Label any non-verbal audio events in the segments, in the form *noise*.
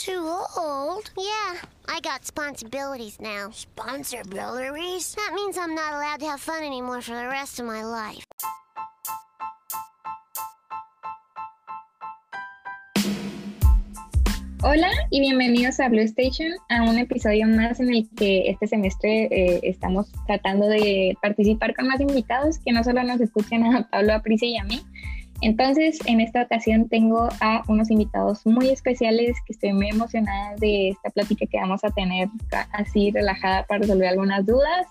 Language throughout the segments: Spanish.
too old. Yeah, I got responsibilities now. Responsibilities? That means I'm not allowed to have fun anymore for the rest of my life. Hola y bienvenidos a Blue Station, a un episodio más en el que este semestre eh, estamos tratando de participar con más invitados que no solo nos escuchen a Pablo, a y a mí. Entonces, en esta ocasión tengo a unos invitados muy especiales que estoy muy emocionada de esta plática que vamos a tener así relajada para resolver algunas dudas.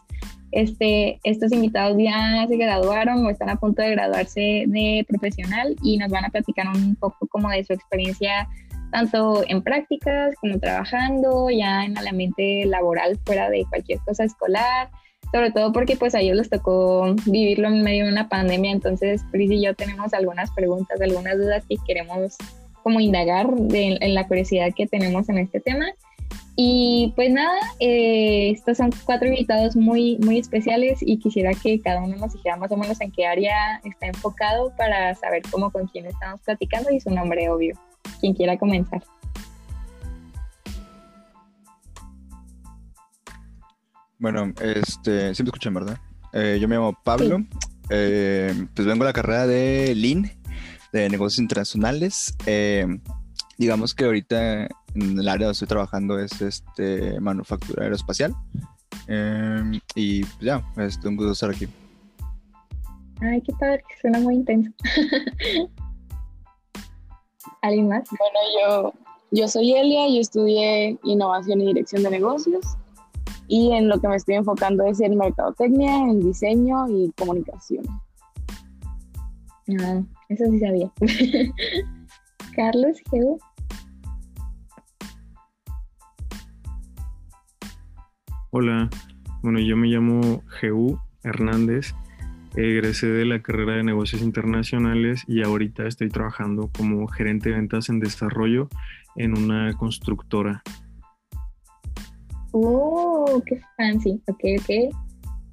Este, estos invitados ya se graduaron o están a punto de graduarse de profesional y nos van a platicar un poco como de su experiencia tanto en prácticas como trabajando ya en el ambiente laboral fuera de cualquier cosa escolar, sobre todo porque pues a ellos les tocó vivirlo en medio de una pandemia, entonces Pris y yo tenemos algunas preguntas, algunas dudas que queremos como indagar en la curiosidad que tenemos en este tema. Y pues nada, eh, estos son cuatro invitados muy, muy especiales y quisiera que cada uno nos dijera más o menos en qué área está enfocado para saber cómo con quién estamos platicando y su nombre obvio quien quiera comenzar. Bueno, este, sí me escuchan, ¿verdad? Eh, yo me llamo Pablo, eh, pues vengo a la carrera de Lean, de negocios internacionales. Eh, digamos que ahorita en el área donde estoy trabajando es este manufactura aeroespacial. y pues ya, este, un gusto estar aquí. Ay, qué padre, suena muy intenso. *laughs* ¿Alguien más? Bueno, yo, yo soy Elia, yo estudié innovación y dirección de negocios y en lo que me estoy enfocando es en mercadotecnia, en diseño y comunicación. Ah, eso sí sabía. *laughs* Carlos, Geu. Hola, bueno, yo me llamo Geu Hernández egresé de la carrera de negocios internacionales y ahorita estoy trabajando como gerente de ventas en desarrollo en una constructora. Oh, qué fancy. Ok, ok.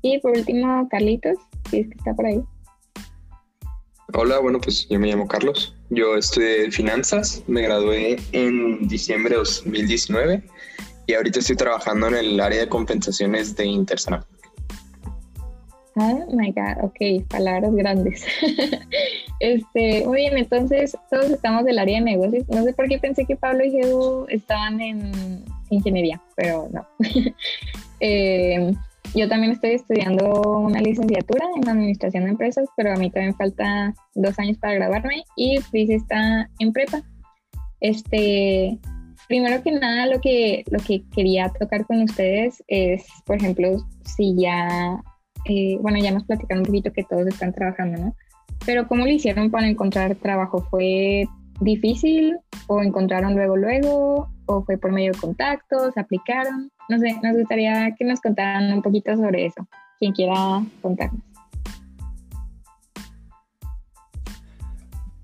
Y por último, Carlitos, si es que está por ahí. Hola, bueno, pues yo me llamo Carlos. Yo estudié finanzas, me gradué en diciembre de 2019 y ahorita estoy trabajando en el área de compensaciones de Intersana. Oh my God, ok, palabras grandes. *laughs* este, muy bien, entonces todos estamos del área de negocios. No sé por qué pensé que Pablo y Edu estaban en ingeniería, pero no. *laughs* Eh, yo también estoy estudiando una licenciatura en administración de empresas, pero a mí también falta dos años para graduarme y Fris está en prepa. Este, primero que nada, lo que, lo que quería tocar con ustedes es, por ejemplo, si ya eh, bueno, ya nos platicaron un poquito que todos están trabajando, ¿no? Pero ¿cómo lo hicieron para encontrar trabajo? ¿Fue difícil o encontraron luego, luego? ¿O fue por medio de contactos? ¿Aplicaron? No sé, nos gustaría que nos contaran un poquito sobre eso. Quien quiera contarnos.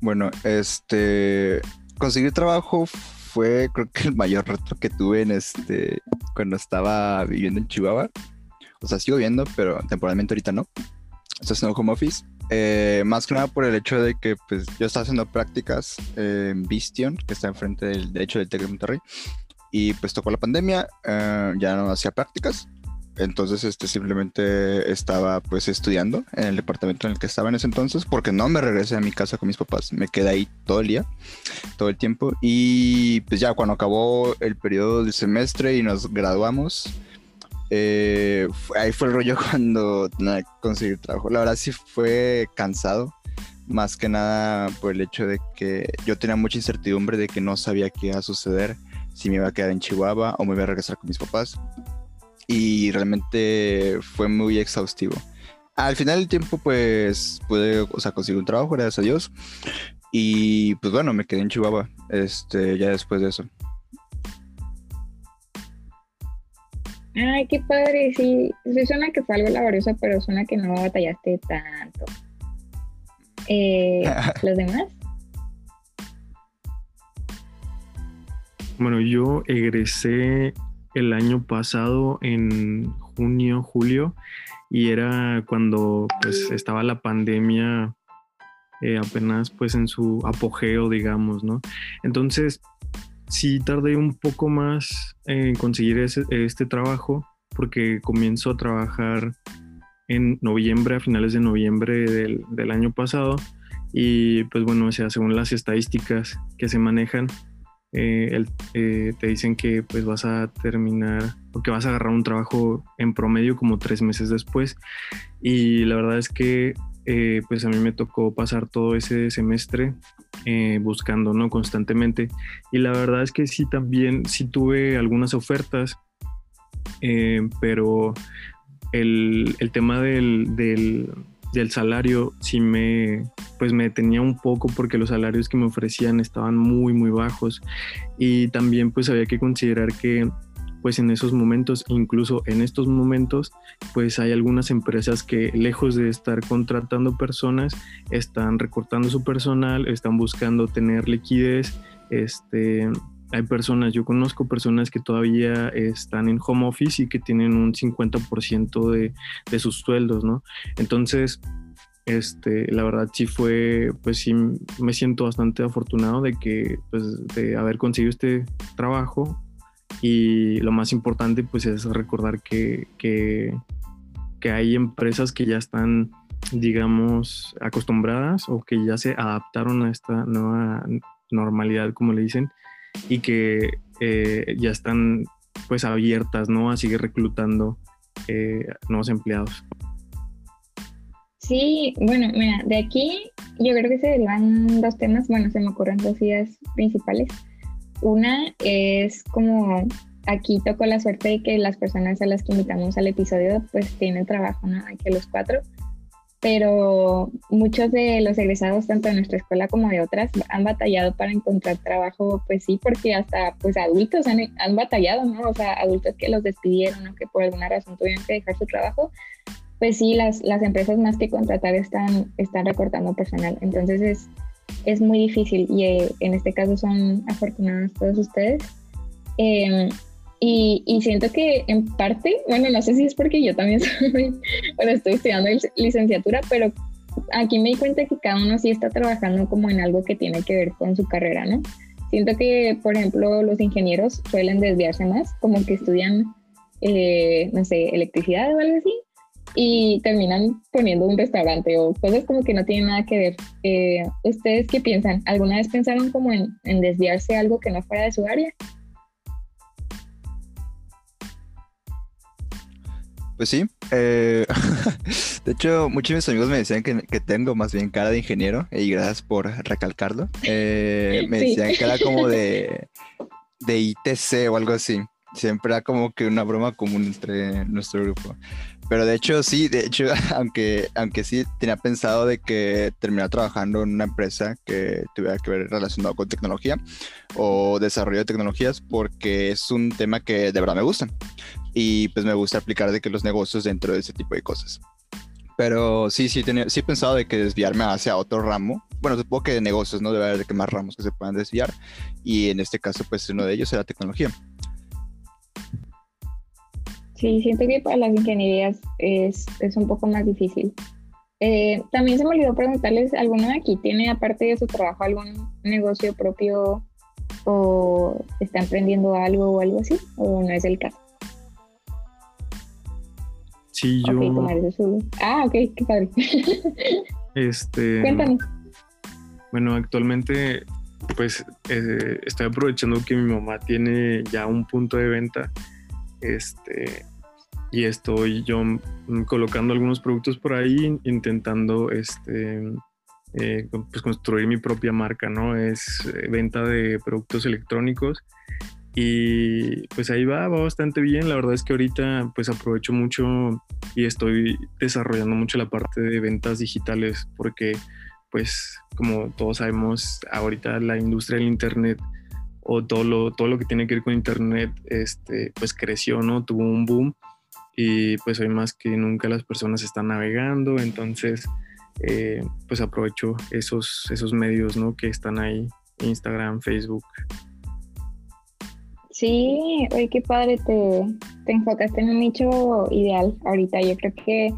Bueno, este, conseguir trabajo fue creo que el mayor reto que tuve en este, cuando estaba viviendo en Chihuahua. O sea, sigo viendo, pero temporalmente ahorita no. Estoy haciendo home office. Eh, más que nada por el hecho de que pues, yo estaba haciendo prácticas en Vistion, que está enfrente del derecho del TEC de Monterrey. Y pues tocó la pandemia, eh, ya no hacía prácticas. Entonces, este, simplemente estaba pues estudiando en el departamento en el que estaba en ese entonces, porque no me regresé a mi casa con mis papás, me quedé ahí todo el día, todo el tiempo. Y pues ya cuando acabó el periodo del semestre y nos graduamos, eh, ahí fue el rollo *laughs* cuando nada, conseguir trabajo. La verdad sí fue cansado, más que nada por el hecho de que yo tenía mucha incertidumbre de que no sabía qué iba a suceder, si me iba a quedar en Chihuahua o me iba a regresar con mis papás. Y realmente fue muy exhaustivo. Al final del tiempo, pues pude, o sea, conseguir un trabajo, gracias a Dios. Y pues bueno, me quedé en Chihuahua, este, ya después de eso. Ay, qué padre, sí. Sí suena que fue algo laborioso, pero suena que no batallaste tanto. Eh, *laughs* ¿Los demás? Bueno, yo egresé el año pasado en junio, julio, y era cuando pues estaba la pandemia eh, apenas pues en su apogeo, digamos, ¿no? Entonces, sí tardé un poco más en conseguir este trabajo porque comienzo a trabajar en noviembre, a finales de noviembre del, del año pasado. Y pues bueno, o sea, según las estadísticas que se manejan, eh, eh, te dicen que pues vas a terminar o que vas a agarrar un trabajo en promedio como tres meses después. Y la verdad es que eh, pues a mí me tocó pasar todo ese semestre buscando, ¿no? Constantemente. Y la verdad es que sí, también sí tuve algunas ofertas, pero el, el tema del, del, del salario sí me, pues me detenía un poco porque los salarios que me ofrecían estaban muy, muy bajos. Y también pues había que considerar que pues en esos momentos, incluso en estos momentos, pues hay algunas empresas que lejos de estar contratando personas, están recortando su personal, están buscando tener liquidez, este, hay personas, yo conozco personas que todavía están en home office y que tienen un 50% de, de sus sueldos, ¿no? Entonces, este, la verdad sí fue, pues sí me siento bastante afortunado de que, pues, de haber conseguido este trabajo y lo más importante, pues, es recordar que, que, hay empresas que ya están, digamos, acostumbradas o que ya se adaptaron a esta nueva normalidad, como le dicen, y que eh, ya están, pues, abiertas, ¿no? A seguir reclutando eh, nuevos empleados. Sí, bueno, mira, de aquí yo creo que se derivan dos temas, bueno, se me ocurren dos ideas principales. Una es como aquí tocó la suerte de que las personas a las que invitamos al episodio pues tienen trabajo, ¿no? Aquí los cuatro, pero muchos de los egresados tanto de nuestra escuela como de otras han batallado para encontrar trabajo, pues sí, porque hasta pues adultos han, han batallado, ¿no? O sea, adultos que los despidieron o que por alguna razón tuvieron que dejar su trabajo pues sí, las, las empresas más que contratar están, están recortando personal. Entonces es, es muy difícil y eh, en este caso son afortunados todos ustedes. Em, y, siento que en parte, bueno, no sé si es porque yo también *laughs* soy, bueno, estoy estudiando licenciatura, pero aquí me di cuenta que cada uno sí está trabajando como en algo que tiene que ver con su carrera, ¿no? Siento que, por ejemplo, los ingenieros suelen desviarse más, como que estudian, eh, no sé, electricidad o algo así, y terminan poniendo un restaurante o cosas como que no tienen nada que ver. Eh, ¿Ustedes qué piensan? ¿Alguna vez pensaron como en, desviarse algo que no fuera de su área? Pues sí. Eh, *laughs* de hecho, muchos de mis amigos me decían que, tengo más bien cara de ingeniero y gracias por recalcarlo. Eh, me decían que era como de, de ITC o algo así. Siempre era como que una broma común entre nuestro grupo. Pero de hecho, sí, de hecho, *laughs* aunque, aunque sí tenía pensado de que terminar trabajando en una empresa que tuviera que ver relacionado con tecnología o desarrollo de tecnologías, porque es un tema que de verdad me gusta. Y pues me gusta aplicar de que los negocios dentro de ese tipo de cosas. Pero sí, sí, tenía, sí he pensado de que desviarme hacia otro ramo. Bueno, supongo que de negocios, ¿no? Debe haber de que más ramos que se puedan desviar. Y en este caso, pues uno de ellos era tecnología. Sí, siento que para las ingenierías es, es un poco más difícil. Eh, también se me olvidó preguntarles, ¿alguno de aquí tiene, aparte de su trabajo, algún negocio propio o está emprendiendo algo o algo así? ¿O no es el caso? Sí, yo... Ah, ok, qué padre. *laughs* Este... Cuéntanos. Bueno, actualmente pues eh, estoy aprovechando que mi mamá tiene ya un punto de venta este y estoy yo mm, colocando algunos productos por ahí, intentando este, eh, pues construir mi propia marca, ¿no? Es eh, venta de productos electrónicos y pues ahí va, va bastante bien. La verdad es que ahorita pues aprovecho mucho y estoy desarrollando mucho la parte de ventas digitales porque pues como todos sabemos ahorita la industria del internet o todo lo, todo lo que tiene que ver con internet este pues creció, ¿no? Tuvo un boom y pues hoy más que nunca las personas están navegando, entonces eh, pues aprovecho esos, esos medios ¿no? que están ahí, Instagram, Facebook. Sí, oye, qué padre, te, te enfocaste en un nicho ideal ahorita. Yo creo que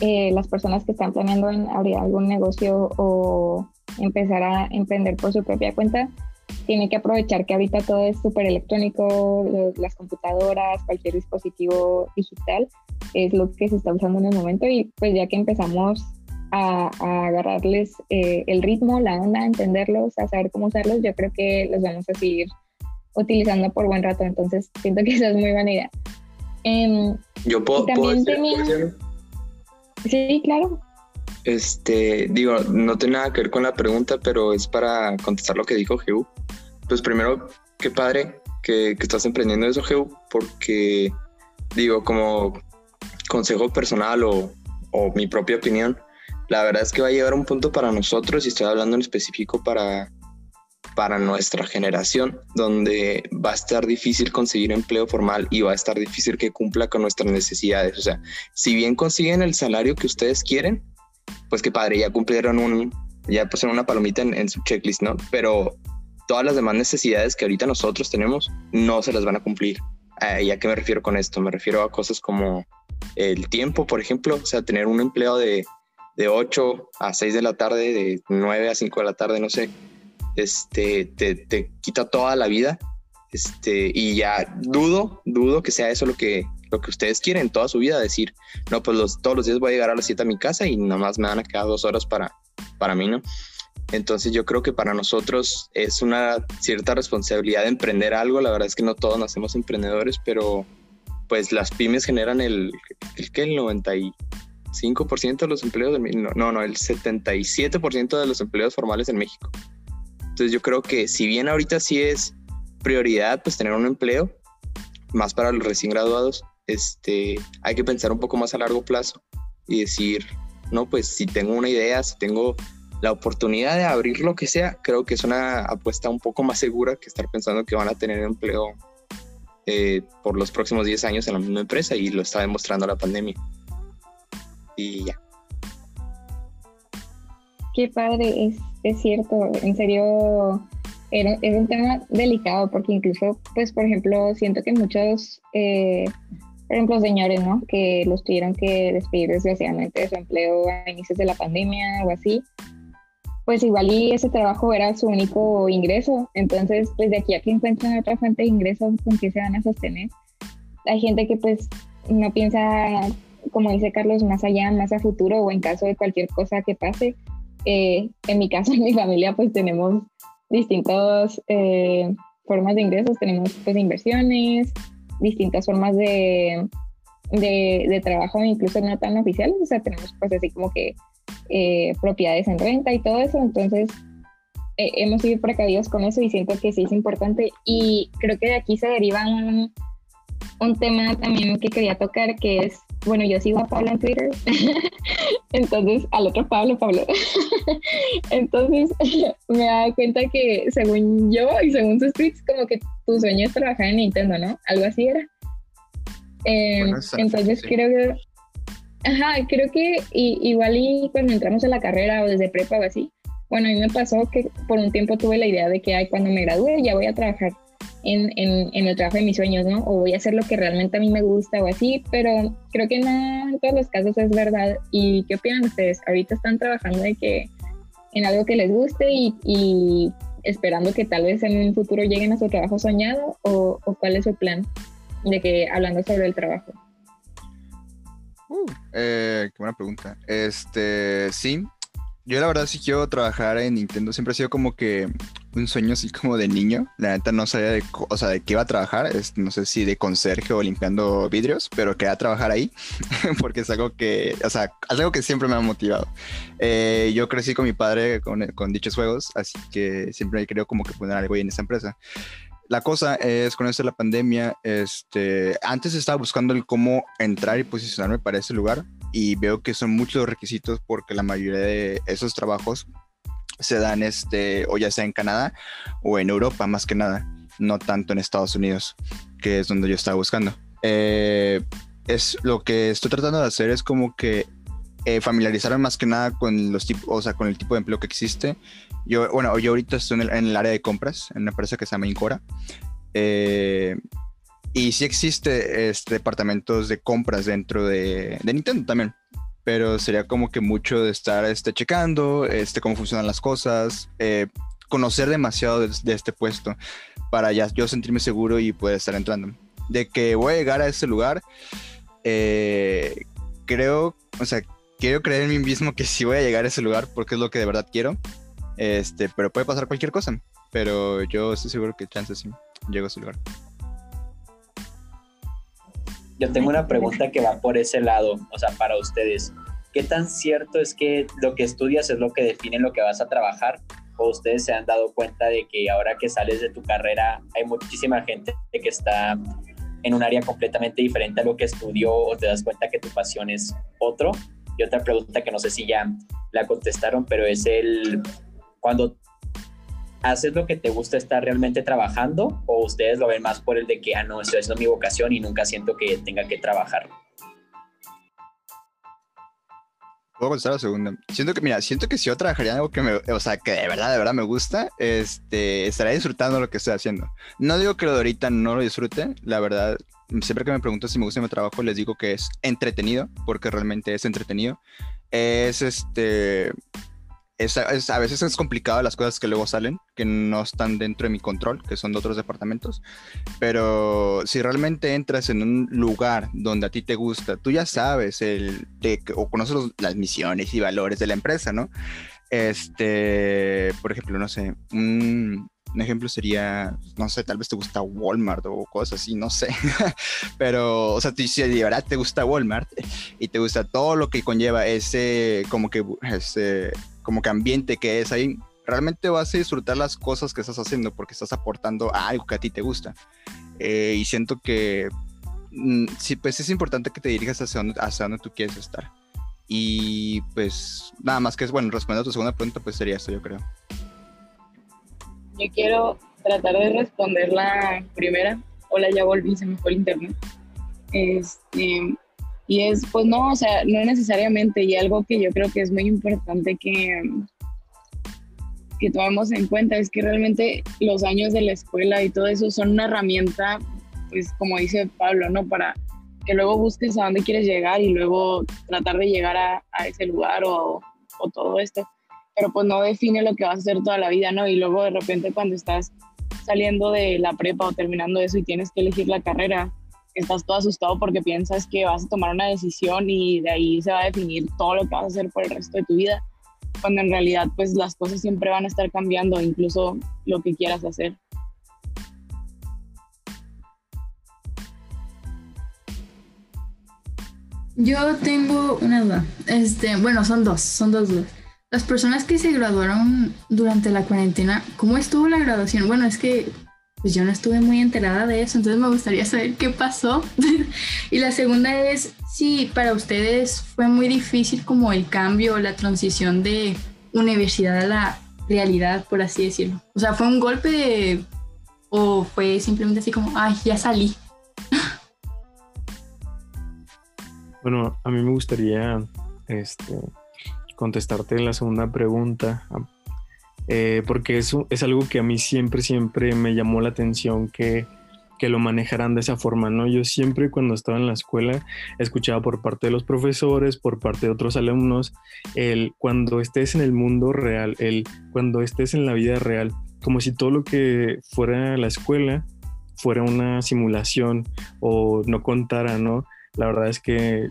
eh, las personas que están planeando abrir algún negocio o empezar a emprender por su propia cuenta, tiene que aprovechar que ahorita todo es súper electrónico, las computadoras, cualquier dispositivo digital es lo que se está usando en el momento y pues ya que empezamos a, a agarrarles eh, el ritmo, la onda, a entenderlos, a saber cómo usarlos, yo creo que los vamos a seguir utilizando por buen rato, entonces siento que esa es muy buena idea. Em, Yo puedo, también puedo decir- tenía- ¿puedo sí, claro, Este, digo, no tiene nada que ver con la pregunta, pero es para contestar lo que dijo Geu. Pues primero, qué padre que, que estás emprendiendo eso, Geu, porque, digo, como consejo personal o, mi propia opinión, la verdad es que va a llegar un punto para nosotros, y estoy hablando en específico para, para nuestra generación, donde va a estar difícil conseguir empleo formal y va a estar difícil que cumpla con nuestras necesidades. O sea, si bien consiguen el salario que ustedes quieren, pues qué padre, ya cumplieron un, ya pusieron una palomita en, en su checklist, ¿no? Pero todas las demás necesidades que ahorita nosotros tenemos no se las van a cumplir. Eh, ¿Y a qué me refiero con esto? Me refiero a cosas como el tiempo, por ejemplo, o sea, tener un empleo de, de 8 a 6 de la tarde, de 9 a 5 de la tarde, no sé, este, te, te quita toda la vida. Este, y ya dudo, dudo que sea eso lo que, lo que ustedes quieren toda su vida, decir, no, pues los, todos los días voy a llegar a las 7 a mi casa y nada más me van a quedar dos horas para, para mí, ¿no? Entonces yo creo que para nosotros es una cierta responsabilidad de emprender algo. La verdad es que no todos nacemos emprendedores, pero pues las pymes generan el, el que el 95% de los empleos, no, no, no, el 77% de los empleos formales en México. Entonces yo creo que si bien ahorita sí es prioridad pues tener un empleo, más para los recién graduados, este, hay que pensar un poco más a largo plazo y decir, no, pues si tengo una idea, si tengo la oportunidad de abrir lo que sea, creo que es una apuesta un poco más segura que estar pensando que van a tener empleo eh, por los próximos 10 años en la misma empresa y lo está demostrando la pandemia. Y ya. Qué padre, es, cierto, en serio, es un tema delicado porque incluso, pues, por ejemplo, siento que muchos, eh, por ejemplo, señores, ¿no? Que los tuvieron que despedir desgraciadamente de su empleo a inicios de la pandemia o así, pues igual y ese trabajo era su único ingreso, entonces, pues de aquí a que encuentren otra fuente de ingresos, ¿con qué se van a sostener? Hay gente que pues no piensa, como dice Carlos, más allá, más a futuro o en caso de cualquier cosa que pase. Eh, en mi caso, *laughs* en mi familia, pues tenemos distintas eh, formas de ingresos, tenemos pues inversiones, distintas formas de, de, trabajo, incluso no tan oficiales, o sea, tenemos pues así como que eh, propiedades en renta y todo eso, entonces eh, hemos sido precavidos con eso y siento que sí es importante y creo que de aquí se deriva un, un tema también que quería tocar que es, bueno, yo sigo a Pablo en Twitter, *laughs* entonces al otro Pablo, Pablo, *laughs* entonces *laughs* me he dado cuenta que según yo y según sus tweets, como que tu sueño es trabajar en Nintendo, ¿no? Algo así era. Eh, Bueno, esa- entonces sí. creo que, ajá, creo que i- igual y cuando entramos a la carrera o desde prepa o así, bueno, a mí me pasó que por un tiempo tuve la idea de que ay, cuando me gradúe ya voy a trabajar en, el trabajo de mis sueños, ¿no? O voy a hacer lo que realmente a mí me gusta o así, pero creo que no en todos los casos es verdad. ¿Y qué opinan ustedes? Ahorita están trabajando de que en algo que les guste y, esperando que tal vez en un futuro lleguen a su trabajo soñado o, cuál es su plan de que hablando sobre el trabajo. Eh, qué buena pregunta. Este, sí. Yo la verdad sí quiero trabajar en Nintendo. Siempre ha sido como que un sueño así como de niño. La neta no sabía de, o sea, de qué iba a trabajar. Es, no sé si de conserje o limpiando vidrios, pero quería trabajar ahí *laughs* porque es algo que, o sea, es algo que siempre me ha motivado. Eh, yo crecí con mi padre con, con dichos juegos, así que siempre querido como que poner algo ahí en esa empresa. La cosa es, con esto de la pandemia, este, antes estaba buscando el cómo entrar y posicionarme para ese lugar y veo que son muchos los requisitos porque la mayoría de esos trabajos se dan este, o ya sea en Canadá o en Europa más que nada, no tanto en Estados Unidos, que es donde yo estaba buscando. Eh, es lo que estoy tratando de hacer es como que eh, familiarizarme más que nada con los tipos, o sea, con el tipo de empleo que existe. Yo, bueno, yo ahorita estoy en el, en el área de compras, en una empresa que se llama Incora. Eh, y sí existe este, departamentos de compras dentro de, de Nintendo también. Pero sería como que mucho de estar este, checando este, cómo funcionan las cosas. eh, conocer demasiado de, este puesto para ya yo sentirme seguro y poder estar entrando. De que voy a llegar a ese lugar, eh, creo, o sea, quiero creer en mí mismo que sí voy a llegar a ese lugar porque es lo que de verdad quiero. Este, pero puede pasar cualquier cosa. Pero yo estoy seguro que chances sí llego a ese lugar. Yo tengo una pregunta que va por ese lado, o sea, para ustedes. ¿Qué tan cierto es que lo que estudias es lo que define lo que vas a trabajar? ¿O ustedes se han dado cuenta de que ahora que sales de tu carrera hay muchísima gente que está en un área completamente diferente a lo que estudió o te das cuenta que tu pasión es otro? Y otra pregunta que no sé si ya la contestaron, pero es el cuando haces lo que te gusta estar realmente trabajando o ustedes lo ven más por el de que, ah, no, esto es mi vocación y nunca siento que tenga que trabajar. Puedo contestar la segunda. Siento que, mira, siento que si yo trabajaría en algo que me, o sea, que de verdad, de verdad me gusta, este, estaría disfrutando lo que estoy haciendo. No digo que lo de ahorita no lo disfrute, la verdad, siempre que me preguntan si me gusta mi trabajo, les digo que es entretenido, porque realmente es entretenido. Es este, es, a veces es complicado las cosas que luego salen, que no están dentro de mi control, que son de otros departamentos. Pero si realmente entras en un lugar donde a ti te gusta, tú ya sabes el, o conoces las misiones y valores de la empresa, ¿no? Este, por ejemplo, no sé, un, ejemplo sería, no sé, tal vez te gusta Walmart o cosas así, no sé. *laughs* Pero, o sea, si de verdad te gusta Walmart y te gusta todo lo que conlleva ese, como que, ese como que ambiente que es ahí, realmente vas a disfrutar las cosas que estás haciendo porque estás aportando a algo que a ti te gusta. Eh, y siento que mm, sí, pues es importante que te dirijas hacia donde, hacia donde tú quieres estar. Y pues nada más que es, bueno, respondiendo a tu segunda pregunta, pues sería esto, yo creo. Yo quiero tratar de responder la primera. Hola, ya volví, se me fue el internet. Este, y es, pues no, o sea, no necesariamente, y algo que yo creo que es muy importante que, que tomemos en cuenta es que realmente los años de la escuela y todo eso son una herramienta, pues como dice Pablo, ¿no? Para que luego busques a dónde quieres llegar y luego tratar de llegar a, a ese lugar o, o todo esto, pero pues no define lo que vas a hacer toda la vida, ¿no? Y luego de repente cuando estás saliendo de la prepa o terminando eso y tienes que elegir la carrera, estás todo asustado porque piensas que vas a tomar una decisión y de ahí se va a definir todo lo que vas a hacer por el resto de tu vida, cuando en realidad pues las cosas siempre van a estar cambiando, incluso lo que quieras hacer. Yo tengo una duda. Este, bueno, son dos, son dos dudas. Las personas que se graduaron durante la cuarentena, ¿cómo estuvo la graduación? Bueno, es que pues yo no estuve muy enterada de eso, entonces me gustaría saber qué pasó. *laughs* y la segunda es si para ustedes fue muy difícil como el cambio, la transición de universidad a la realidad, por así decirlo. O sea, ¿fue un golpe o fue simplemente así como, ay, ya salí? bueno, a mí me gustaría este, contestarte la segunda pregunta eh, porque eso es algo que a mí siempre, siempre me llamó la atención que, que lo manejaran de esa forma, ¿no? Yo siempre cuando estaba en la escuela escuchaba por parte de los profesores, por parte de otros alumnos, el cuando estés en el mundo real, el cuando estés en la vida real, como si todo lo que fuera la escuela fuera una simulación o no contara, ¿no? La verdad es que,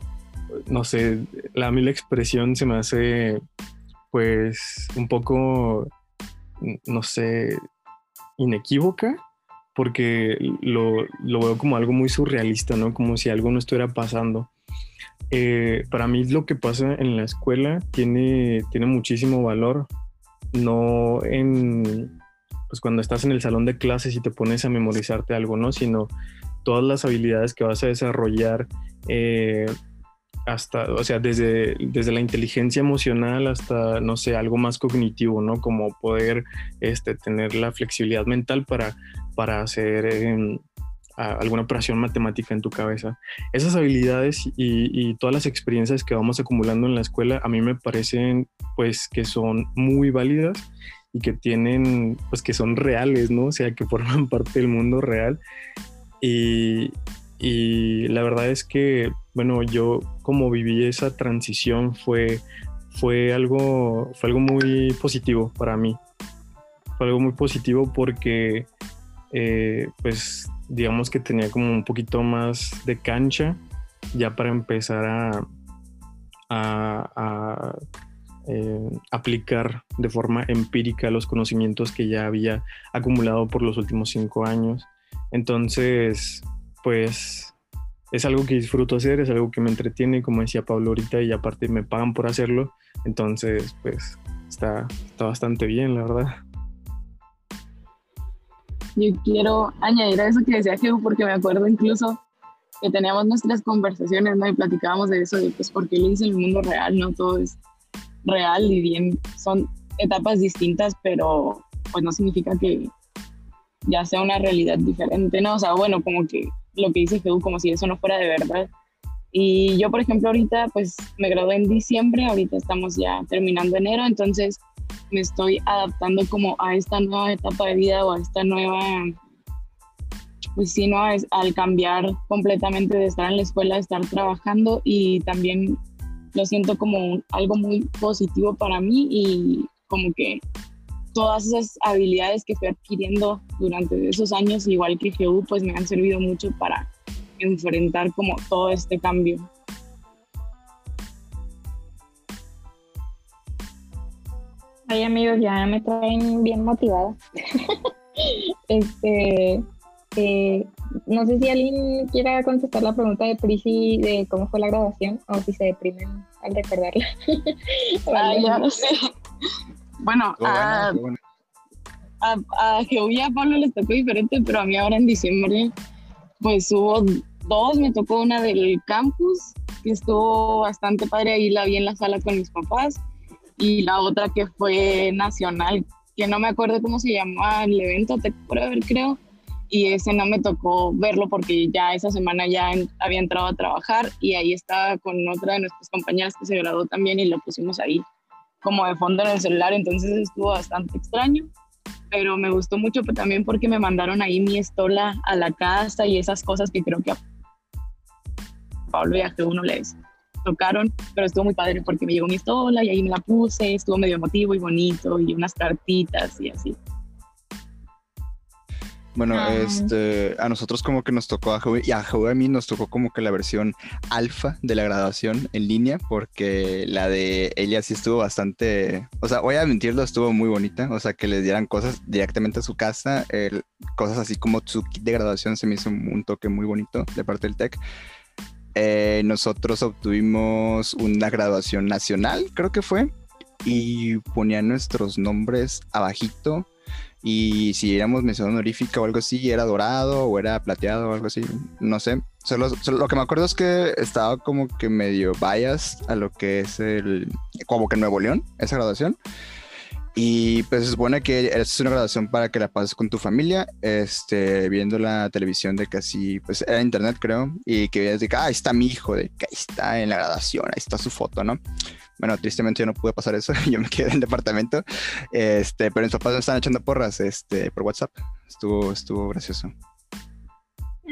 no sé, a mí la expresión se me hace pues un poco no sé, inequívoca, porque lo, veo como algo muy surrealista, ¿no? Como si algo no estuviera pasando. Eh, para mí lo que pasa en la escuela tiene, tiene muchísimo valor, no en, pues cuando estás en el salón de clases y te pones a memorizarte algo, ¿no? Sino todas las habilidades que vas a desarrollar eh, hasta, o sea, desde, desde la inteligencia emocional hasta, no sé, algo más cognitivo, ¿no? Como poder este, tener la flexibilidad mental para, para hacer em, alguna operación matemática en tu cabeza. Esas habilidades y, todas las experiencias que vamos acumulando en la escuela a mí me parecen, pues, que son muy válidas y que tienen, pues, que son reales, ¿no? O sea, que forman *laughs* parte del mundo real. Y la verdad es que, bueno, yo como viví esa transición fue, fue, algo, fue algo muy positivo para mí. fue algo muy positivo porque, eh, pues, digamos que tenía como un poquito más de cancha ya para empezar a, eh, aplicar de forma empírica los conocimientos que ya había acumulado por los últimos cinco años. Entonces, pues es algo que disfruto hacer, es algo que me entretiene, como decía Pablo ahorita, y aparte me pagan por hacerlo. Entonces, pues está, está bastante bien, la verdad. Yo quiero añadir a eso que decía Geo, porque me acuerdo incluso que teníamos nuestras conversaciones, ¿no? Y platicábamos de eso, de pues por qué lo hice en el mundo real, ¿no? Todo es real y bien, son etapas distintas, pero pues no significa que ya sea una realidad diferente, ¿no? O sea, bueno, como que lo que dice Geo, como si eso no fuera de verdad. Y yo, por ejemplo, ahorita pues me gradué en diciembre, ahorita estamos ya terminando enero, entonces me estoy adaptando como a esta nueva etapa de vida o a esta nueva, pues sí, ¿no? Es, al cambiar completamente de estar en la escuela, de estar trabajando y también lo siento como algo muy positivo para mí y como que todas esas habilidades que fui adquiriendo durante esos años, igual que GU, pues me han servido mucho para enfrentar como todo este cambio. Ay amigos, ya me traen bien motivada. *laughs* este, eh, no sé si alguien quiera contestar la pregunta de Prisi de cómo fue la graduación o si se deprimen al recordarla. *laughs* ah, ya Bueno, a, a, a y a Pablo les tocó diferente, pero a mí ahora en diciembre pues hubo dos, me tocó una del campus, que estuvo bastante padre, ahí la vi en la sala con mis papás, y la otra que fue nacional, que no me acuerdo cómo se llamaba el evento, te ver creo, y ese no me tocó verlo porque ya esa semana ya había entrado a trabajar y ahí estaba con otra de nuestras compañeras que se graduó también y lo pusimos ahí como de fondo en el celular, entonces estuvo bastante extraño, pero me gustó mucho también porque me mandaron ahí mi estola a la casa y esas cosas que creo que a Pablo y uno les tocaron, pero estuvo muy padre porque me llegó mi estola y ahí me la puse, estuvo medio emotivo y bonito y unas cartitas y así. Bueno, ah. este, a nosotros como que nos tocó, a y a a mí nos tocó como que la versión alfa de la graduación en línea, porque la de ella sí estuvo bastante, o sea, voy a mentirlo, estuvo muy bonita, o sea, que les dieran cosas directamente a su casa, cosas así como su kit de graduación se me hizo un toque muy bonito de parte del TEC. Eh, nosotros obtuvimos una graduación nacional, creo que fue, y ponían nuestros nombres abajito y si éramos mención honorífica o algo así, era dorado o era plateado o algo así, no sé. Solo, lo que me acuerdo es que estaba como que medio bias a lo que es el, como que Nuevo León, esa graduación. Y pues se supone que es una graduación para que la pases con tu familia, este, viendo la televisión de casi, pues era internet creo, y que veas de que, ah, ahí está mi hijo, de que ahí está en la graduación, ahí está su foto, ¿no? Bueno, tristemente yo no pude pasar eso, *laughs* yo me quedé en el departamento, este, pero mis papás me estaban echando porras, este, por WhatsApp, estuvo, estuvo gracioso.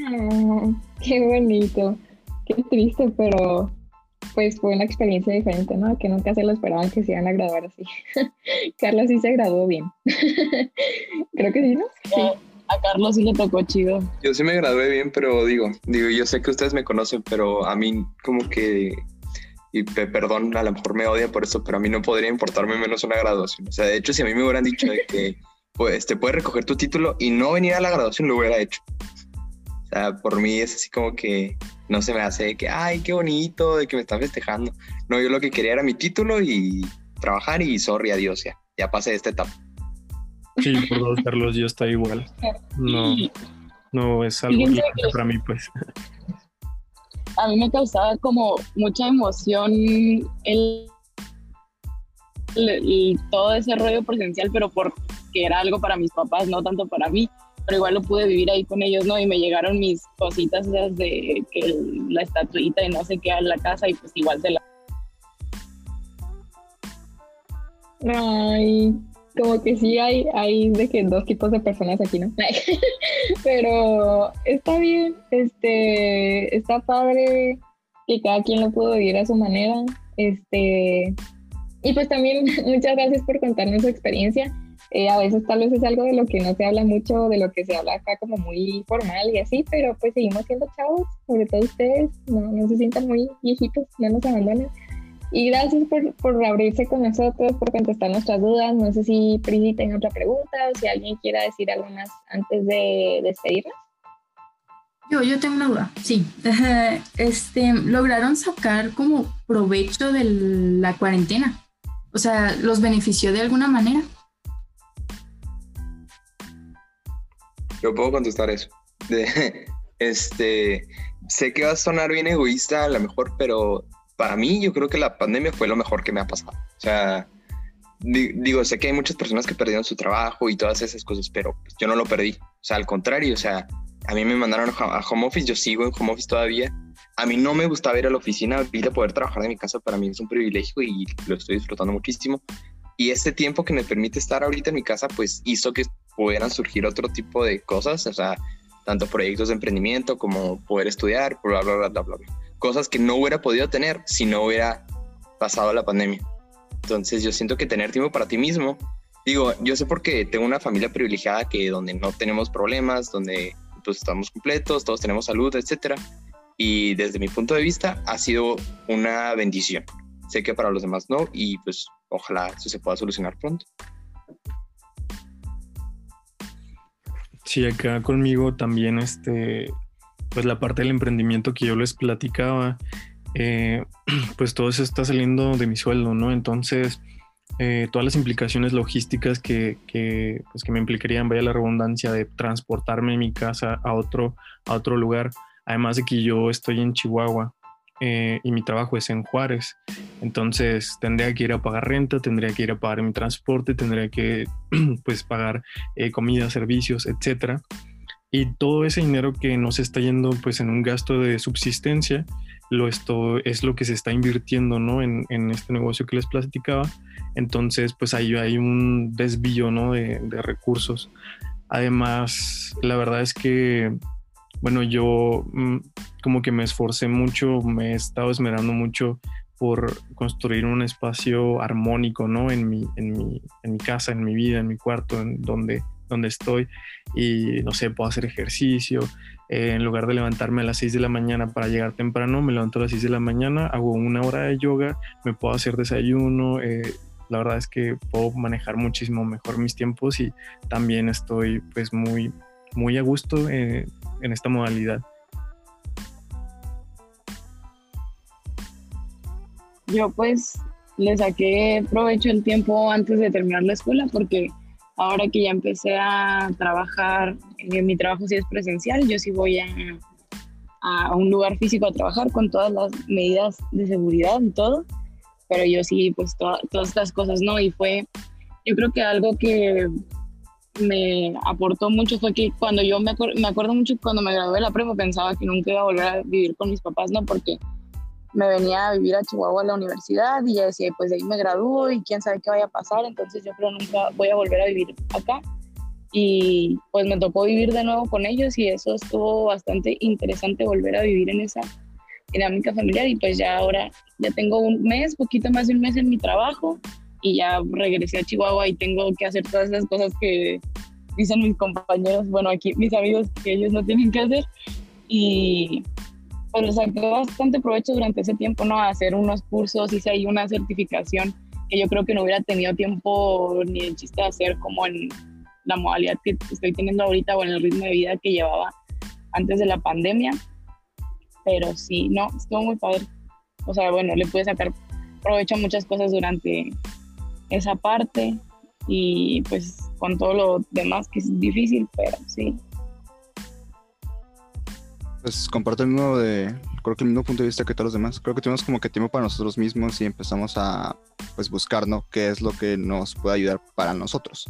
Ah, qué bonito, qué triste, pero pues fue una experiencia diferente, ¿no? Que nunca se lo esperaban que se iban a graduar así. *laughs* Carlos sí se graduó bien. *laughs* Creo que sí, ¿no? Sí. A Carlos sí le tocó chido. Yo sí me gradué bien, pero digo, digo, yo sé que ustedes me conocen, pero a mí como que y perdón, a lo mejor me odia por eso, pero a mí no podría importarme menos una graduación. O sea, de hecho, si a mí me hubieran dicho de que *laughs* pues te puedes recoger tu título y no venir a la graduación, lo hubiera hecho. O sea, por mí es así como que no se me hace de que, ay, qué bonito, de que me están festejando. No, yo lo que quería era mi título y trabajar y sorry, adiós, ya, ya pasé esta etapa. Sí, por dos, Carlos, yo está igual. *laughs* No, no es algo para mí, pues. A mí me causaba como mucha emoción el, todo ese rollo presencial, pero porque era algo para mis papás, no tanto para mí pero igual lo pude vivir ahí con ellos, ¿no? Y me llegaron mis cositas esas de que la estatuita y no sé qué a la casa y pues igual se la... Ay, como que sí hay, hay de que dos tipos de personas aquí, ¿no? *laughs* pero está bien, este, está padre que cada quien lo pudo vivir a su manera, este, y pues también *laughs* muchas gracias por contarnos su experiencia Eh, a veces tal vez es algo de lo que no se habla mucho, de lo que se habla acá como muy formal y así, pero pues seguimos siendo chavos, sobre todo ustedes, no, no se sientan muy viejitos, no nos abandonen. Y gracias por, por abrirse con nosotros, por contestar nuestras dudas. No sé si Prisi tenga otra pregunta o si alguien quiera decir algo más antes de despedirnos. Yo, yo tengo una duda, sí. Este, ¿Lograron sacar como provecho de la cuarentena? O sea, ¿los benefició de alguna manera? Yo puedo contestar eso. *laughs* De, este, sé que va a sonar bien egoísta a lo mejor, pero para mí yo creo que la pandemia fue lo mejor que me ha pasado. O sea, digo, sé que hay muchas personas que perdieron su trabajo y todas esas cosas, pero pues, yo no lo perdí. O sea, al contrario, o sea, a mí me mandaron a home office, yo sigo en home office todavía. A mí no me gustaba ir a la oficina, ahorita poder trabajar de mi casa para mí es un privilegio y lo estoy disfrutando muchísimo. Y este tiempo que me permite estar ahorita en mi casa, pues hizo que pudieran surgir otro tipo de cosas, o sea, tanto proyectos de emprendimiento como poder estudiar, bla, bla, bla, bla, bla. Cosas que no hubiera podido tener si no hubiera pasado la pandemia. Entonces yo siento que tener tiempo para ti mismo, digo, yo sé porque tengo una familia privilegiada que donde no tenemos problemas, donde pues estamos completos, todos tenemos salud, etcétera. Y desde mi punto de vista ha sido una bendición. Sé que para los demás no y pues ojalá eso se pueda solucionar pronto. Sí, acá conmigo también, este, pues la parte del emprendimiento que yo les platicaba, eh, *clears throat* pues todo eso está saliendo de mi sueldo, ¿no? Entonces, eh, todas las implicaciones logísticas que, pues que me implicarían, vaya la redundancia, de transportarme de mi casa a otro, a otro lugar, además de que yo estoy en Chihuahua, eh, y mi trabajo es en Juárez. Entonces tendría que ir a pagar renta, tendría que ir a pagar mi transporte, tendría que *clears throat* pues pagar comida, servicios, etcétera. Y todo ese dinero que no se está yendo pues en un gasto de subsistencia, lo esto es lo que se está invirtiendo ¿no? en, en este negocio que les platicaba. Entonces pues ahí hay un desvío ¿no? de, recursos. Además, la verdad es que bueno, yo mm, como que me esforcé mucho, me he estado esmerando mucho por construir un espacio armónico, ¿no? En mi, en mi, en mi casa, en mi vida, en mi cuarto, en donde, donde estoy. Y, no sé, puedo hacer ejercicio. Eh, en lugar de levantarme a las 6 de la mañana para llegar temprano, me levanto a las 6 de la mañana, hago una hora de yoga, me puedo hacer desayuno. Eh, la verdad es que puedo manejar muchísimo mejor mis tiempos y también estoy pues muy, muy a gusto eh, en esta modalidad. Yo pues le saqué provecho el tiempo antes de terminar la escuela porque ahora que ya empecé a trabajar, en eh, mi trabajo sí es presencial, yo sí voy a, a un lugar físico a trabajar con todas las medidas de seguridad y todo, pero yo sí pues todas estas cosas no y fue yo creo que algo que me aportó mucho fue que cuando yo me, me acuerdo mucho cuando me gradué de la prepa pensaba que nunca iba a volver a vivir con mis papás, ¿no? Porque me venía a vivir a Chihuahua a la universidad y ya decía, pues de ahí me gradúo y quién sabe qué vaya a pasar, entonces yo creo nunca voy a volver a vivir acá. Y pues me tocó vivir de nuevo con ellos y eso estuvo bastante interesante volver a vivir en esa dinámica familiar y pues ya ahora ya tengo un mes, poquito más de un mes en mi trabajo y ya regresé a Chihuahua y tengo que hacer todas esas cosas que dicen mis compañeros, bueno, aquí mis amigos que ellos no tienen que hacer y pues les saqué bastante provecho durante ese tiempo, ¿no? Hacer unos cursos, hice ahí una certificación que yo creo que no hubiera tenido tiempo ni el chiste de hacer como en la modalidad que estoy teniendo ahorita o en el ritmo de vida que llevaba antes de la pandemia. Pero sí, no, estuvo muy padre. O sea, bueno, le pude sacar provecho a muchas cosas durante esa parte y pues con todo lo demás que es difícil, pero sí. Pues comparto el mismo de, creo que el mismo punto de vista que todos los demás. Creo que tuvimos como que tiempo para nosotros mismos y empezamos a pues buscar, ¿no? ¿Qué es lo que nos puede ayudar para nosotros?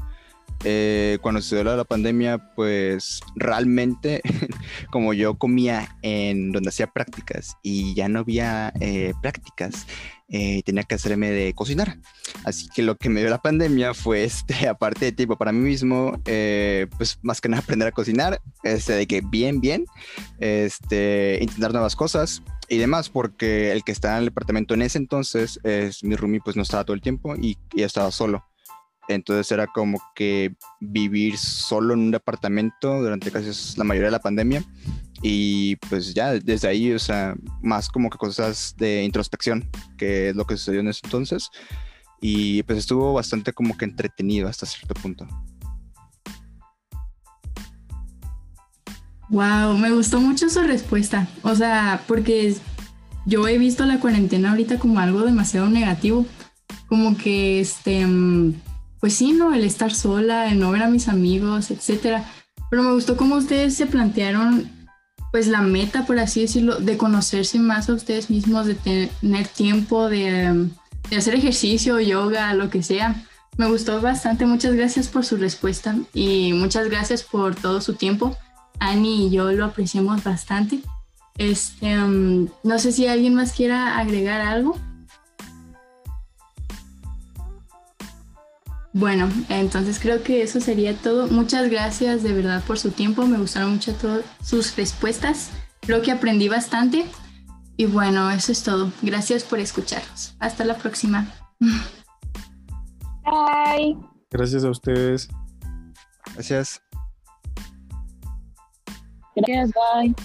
Eh, cuando se dio la pandemia, pues realmente, *laughs* como yo comía en donde hacía prácticas y ya no había eh, prácticas, eh, tenía que hacerme de cocinar. Así que lo que me dio la pandemia fue, este, *laughs* aparte de tiempo para mí mismo, pues más que nada aprender a cocinar, este, de que bien, bien, este, intentar nuevas cosas y demás, porque el que estaba en el departamento en ese entonces, es mi roomie, pues no estaba todo el tiempo y, y estaba solo. Entonces era como que vivir solo en un departamento durante casi la mayoría de la pandemia. Y pues ya desde ahí, o sea, más como que cosas de introspección, que es lo que sucedió en ese entonces. Y pues estuvo bastante como que entretenido hasta cierto punto. Wow, me gustó mucho su respuesta. O sea, porque yo he visto la cuarentena ahorita como algo demasiado negativo. Como que, este, mm, pues sí, ¿no? El estar sola, el no ver a mis amigos, etcétera. Pero me gustó cómo ustedes se plantearon, pues la meta, por así decirlo, de conocerse más a ustedes mismos, de tener tiempo, de, de hacer ejercicio, yoga, lo que sea. Me gustó bastante. Muchas gracias por su respuesta y muchas gracias por todo su tiempo. Ani y yo lo apreciamos bastante. Este, um, no sé si alguien más quiera agregar algo. Bueno, entonces creo que eso sería todo. Muchas gracias de verdad por su tiempo. Me gustaron mucho todas sus respuestas. Creo que aprendí bastante. Y bueno, eso es todo. Gracias por escucharnos. Hasta la próxima. Bye. Gracias a ustedes. Gracias. Gracias, bye.